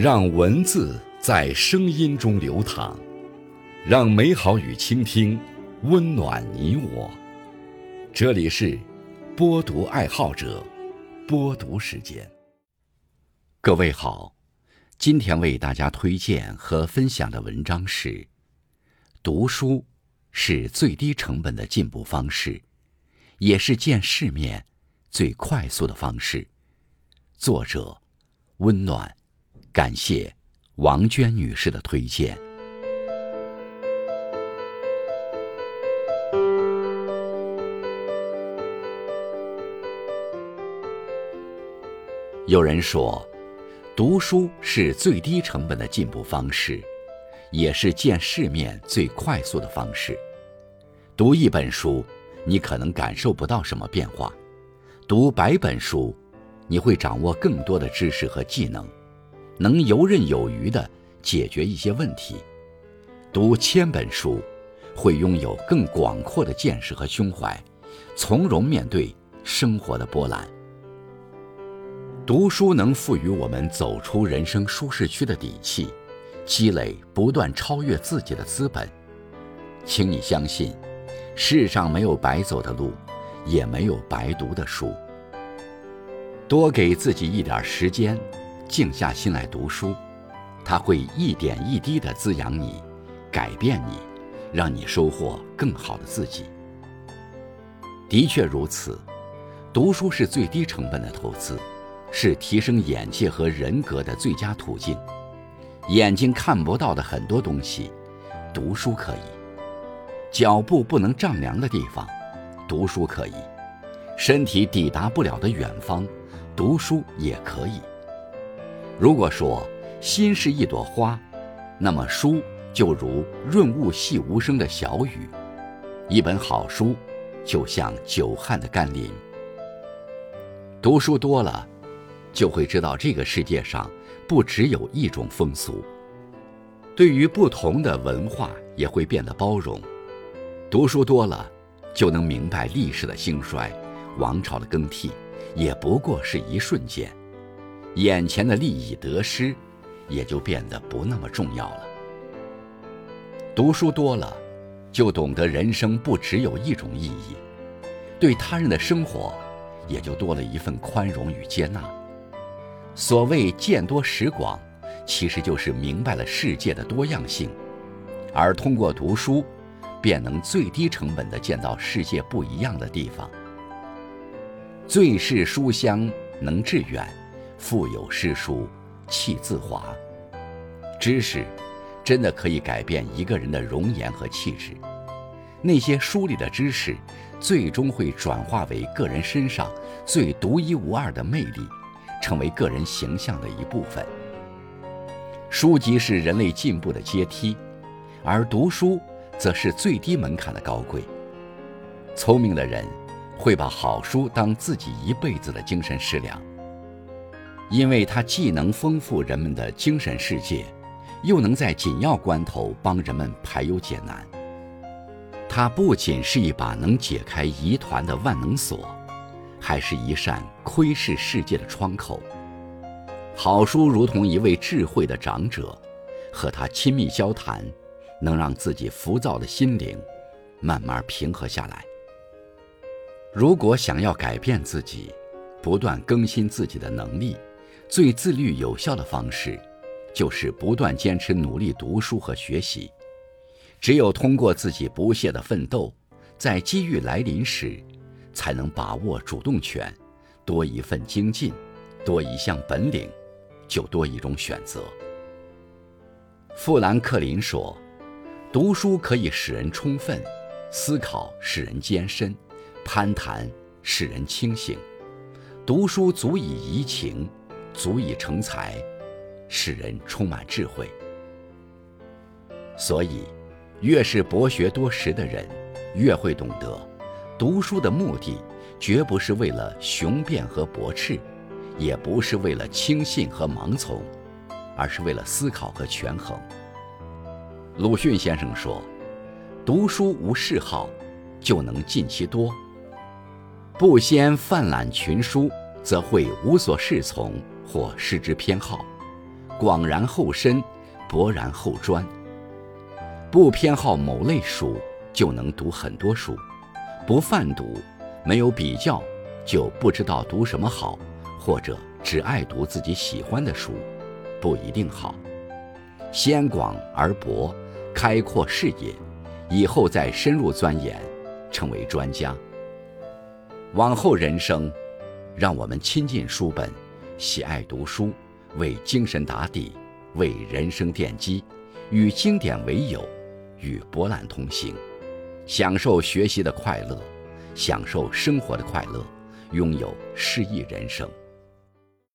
让文字在声音中流淌，让美好与倾听温暖你我。这里是播读爱好者播读时间。各位好，今天为大家推荐和分享的文章是：读书是最低成本的进步方式，也是见世面最快速的方式。作者：温暖。感谢王娟女士的推荐。有人说，读书是最低成本的进步方式，也是见世面最快速的方式。读一本书，你可能感受不到什么变化；读百本书，你会掌握更多的知识和技能。能游刃有余地解决一些问题，读千本书，会拥有更广阔的见识和胸怀，从容面对生活的波澜。读书能赋予我们走出人生舒适区的底气，积累不断超越自己的资本。请你相信，世上没有白走的路，也没有白读的书。多给自己一点时间。静下心来读书，它会一点一滴地滋养你，改变你，让你收获更好的自己。的确如此，读书是最低成本的投资，是提升眼界和人格的最佳途径。眼睛看不到的很多东西，读书可以；脚步不能丈量的地方，读书可以；身体抵达不了的远方，读书也可以。如果说心是一朵花，那么书就如润物细无声的小雨。一本好书，就像久旱的甘霖。读书多了，就会知道这个世界上不只有一种风俗。对于不同的文化，也会变得包容。读书多了，就能明白历史的兴衰，王朝的更替，也不过是一瞬间。眼前的利益得失，也就变得不那么重要了。读书多了，就懂得人生不只有一种意义，对他人的生活，也就多了一份宽容与接纳。所谓见多识广，其实就是明白了世界的多样性，而通过读书，便能最低成本地见到世界不一样的地方。最是书香能致远。腹有诗书气自华。知识真的可以改变一个人的容颜和气质。那些书里的知识，最终会转化为个人身上最独一无二的魅力，成为个人形象的一部分。书籍是人类进步的阶梯，而读书则是最低门槛的高贵。聪明的人会把好书当自己一辈子的精神食粮。因为它既能丰富人们的精神世界，又能在紧要关头帮人们排忧解难。它不仅是一把能解开疑团的万能锁，还是一扇窥视世界的窗口。好书如同一位智慧的长者，和他亲密交谈，能让自己浮躁的心灵慢慢平和下来。如果想要改变自己，不断更新自己的能力。最自律有效的方式，就是不断坚持努力读书和学习。只有通过自己不懈的奋斗，在机遇来临时，才能把握主动权。多一份精进，多一项本领，就多一种选择。富兰克林说：“读书可以使人充分，思考使人艰深，攀谈使人清醒。读书足以怡情。”足以成才，使人充满智慧。所以，越是博学多识的人，越会懂得，读书的目的绝不是为了雄辩和驳斥，也不是为了轻信和盲从，而是为了思考和权衡。鲁迅先生说：“读书无嗜好，就能尽其多；不先泛览群书，则会无所适从。”或失之偏好，广然后深，博然后专。不偏好某类书，就能读很多书；不泛读，没有比较，就不知道读什么好，或者只爱读自己喜欢的书，不一定好。先广而博，开阔视野，以后再深入钻研，成为专家。往后人生，让我们亲近书本，喜爱读书，为精神打底，为人生奠基，与经典为友，与博览同行，享受学习的快乐，享受生活的快乐，拥有诗意人生。